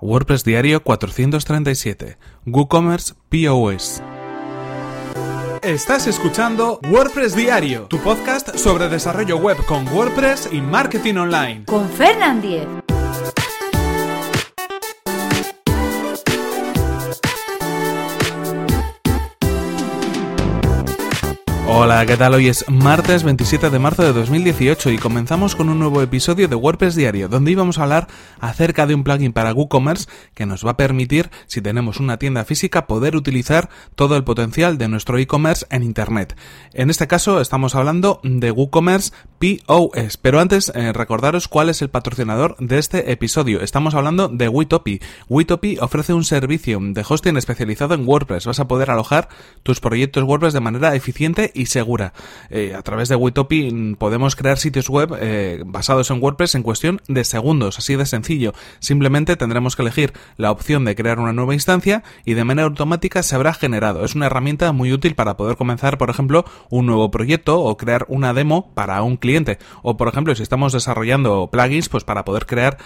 WordPress Diario 437 WooCommerce POS Estás escuchando WordPress Diario, tu podcast sobre desarrollo web con WordPress y marketing online. Con Fernand Diez. Hola, ¿qué tal? Hoy es martes 27 de marzo de 2018 y comenzamos con un nuevo episodio de WordPress Diario, donde íbamos a hablar acerca de un plugin para WooCommerce que nos va a permitir, si tenemos una tienda física, poder utilizar todo el potencial de nuestro e-commerce en Internet. En este caso estamos hablando de WooCommerce POS, pero antes eh, recordaros cuál es el patrocinador de este episodio. Estamos hablando de Witopi. Witopi ofrece un servicio de hosting especializado en WordPress. Vas a poder alojar tus proyectos WordPress de manera eficiente y segura. Eh, a través de Witopi mm, podemos crear sitios web eh, basados en WordPress en cuestión de segundos, así de sencillo. Simplemente tendremos que elegir la opción de crear una nueva instancia y de manera automática se habrá generado. Es una herramienta muy útil para poder comenzar, por ejemplo, un nuevo proyecto o crear una demo para un cliente. O, por ejemplo, si estamos desarrollando plugins, pues para poder crear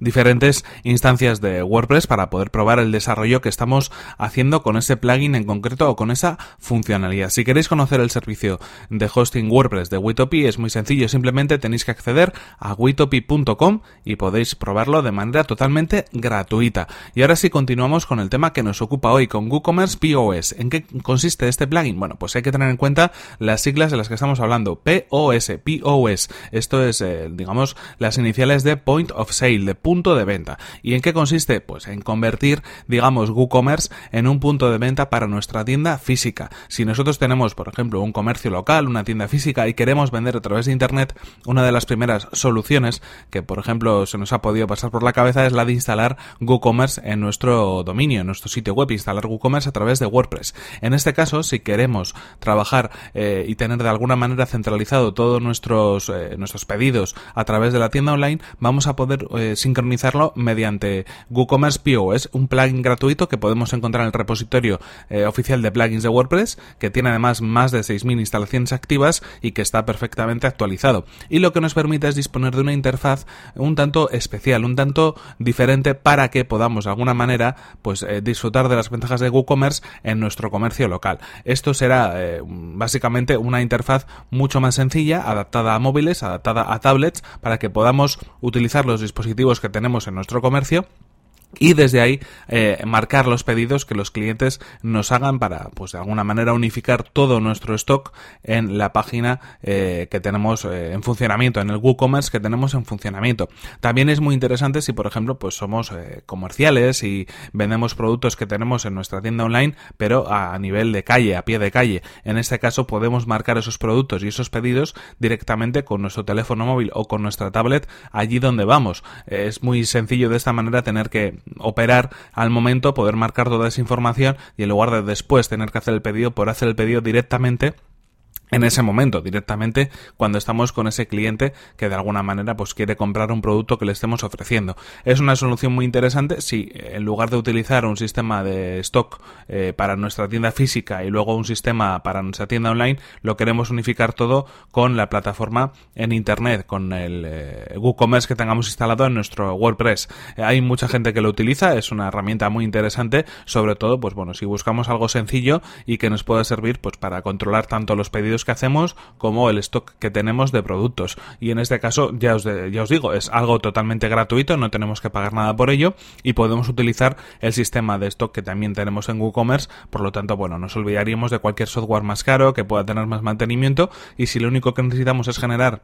diferentes instancias de WordPress para poder probar el desarrollo que estamos haciendo con ese plugin en concreto o con esa funcionalidad. Si queréis conocer el servicio de hosting WordPress de Witopi es muy sencillo, simplemente tenéis que acceder a witopi.com y podéis probarlo de manera totalmente gratuita. Y ahora sí continuamos con el tema que nos ocupa hoy con WooCommerce POS. ¿En qué consiste este plugin? Bueno, pues hay que tener en cuenta las siglas de las que estamos hablando. POS, POS. Esto es, eh, digamos, las iniciales de Point of Sale, de punto de venta. ¿Y en qué consiste? Pues en convertir, digamos, WooCommerce en un punto de venta para nuestra tienda física. Si nosotros tenemos, por ejemplo, un comercio local, una tienda física y queremos vender a través de Internet, una de las primeras soluciones que, por ejemplo, se nos ha podido pasar por la cabeza es la de instalar WooCommerce en nuestro dominio, en nuestro sitio web, instalar WooCommerce a través de WordPress. En este caso, si queremos trabajar eh, y tener de alguna manera centralizado todos nuestros, eh, nuestros pedidos a través de la tienda online, vamos a poder eh, sincronizarlo mediante WooCommerce POS, un plugin gratuito que podemos encontrar en el repositorio eh, oficial de plugins de WordPress, que tiene además más de 6.000 instalaciones activas y que está perfectamente actualizado. Y lo que nos permite es disponer de una interfaz un tanto especial, un tanto diferente para que podamos de alguna manera pues eh, disfrutar de las ventajas de WooCommerce en nuestro comercio local. Esto será eh, básicamente una interfaz mucho más sencilla, adaptada a móviles, adaptada a tablets, para que podamos utilizar los dispositivos que tenemos en nuestro comercio y desde ahí eh, marcar los pedidos que los clientes nos hagan para pues de alguna manera unificar todo nuestro stock en la página eh, que tenemos eh, en funcionamiento en el WooCommerce que tenemos en funcionamiento. También es muy interesante si por ejemplo pues somos comerciales y vendemos productos que tenemos en nuestra tienda online pero a nivel de calle a pie de calle. En este caso podemos marcar esos productos y esos pedidos directamente con nuestro teléfono móvil o con nuestra tablet allí donde vamos. Es muy sencillo de esta manera tener que operar al momento, poder marcar toda esa información y en lugar de después tener que hacer el pedido, por hacer el pedido directamente en ese momento directamente cuando estamos con ese cliente que de alguna manera pues quiere comprar un producto que le estemos ofreciendo. Es una solución muy interesante si en lugar de utilizar un sistema de stock eh, para nuestra tienda física y luego un sistema para nuestra tienda online lo queremos unificar todo con la plataforma en internet con el eh, WooCommerce que tengamos instalado en nuestro WordPress. Eh, hay mucha gente que lo utiliza es una herramienta muy interesante sobre todo pues bueno si buscamos algo sencillo y que nos pueda servir pues para controlar tanto los pedidos que hacemos como el stock que tenemos de productos. Y en este caso, ya os, ya os digo, es algo totalmente gratuito, no tenemos que pagar nada por ello y podemos utilizar el sistema de stock que también tenemos en WooCommerce. Por lo tanto, bueno, nos olvidaríamos de cualquier software más caro que pueda tener más mantenimiento y si lo único que necesitamos es generar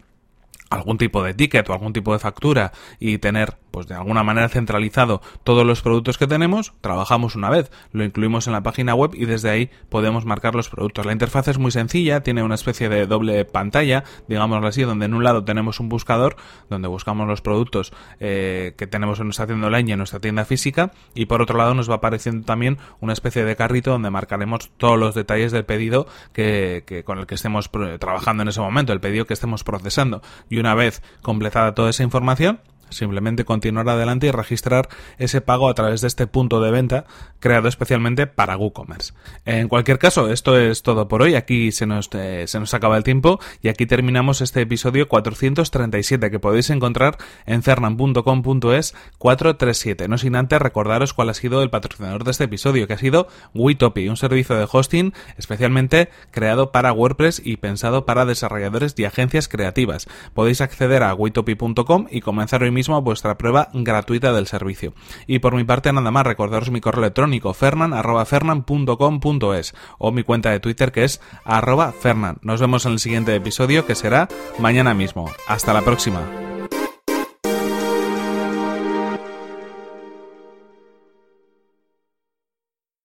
algún tipo de ticket o algún tipo de factura y tener pues de alguna manera centralizado todos los productos que tenemos, trabajamos una vez, lo incluimos en la página web y desde ahí podemos marcar los productos. La interfaz es muy sencilla, tiene una especie de doble pantalla, digámoslo así, donde en un lado tenemos un buscador donde buscamos los productos eh, que tenemos en nuestra tienda online y en nuestra tienda física y por otro lado nos va apareciendo también una especie de carrito donde marcaremos todos los detalles del pedido que, que con el que estemos trabajando en ese momento, el pedido que estemos procesando y una vez completada toda esa información simplemente continuar adelante y registrar ese pago a través de este punto de venta creado especialmente para WooCommerce. En cualquier caso, esto es todo por hoy. Aquí se nos, eh, se nos acaba el tiempo y aquí terminamos este episodio 437 que podéis encontrar en cernan.com.es 437. No sin antes recordaros cuál ha sido el patrocinador de este episodio, que ha sido Witopi, un servicio de hosting especialmente creado para WordPress y pensado para desarrolladores y agencias creativas. Podéis acceder a witopi.com y comenzar hoy vuestra prueba gratuita del servicio. Y por mi parte nada más, recordaros mi correo electrónico fernan.fernan.com.es o mi cuenta de Twitter que es arroba fernan. Nos vemos en el siguiente episodio que será mañana mismo. Hasta la próxima.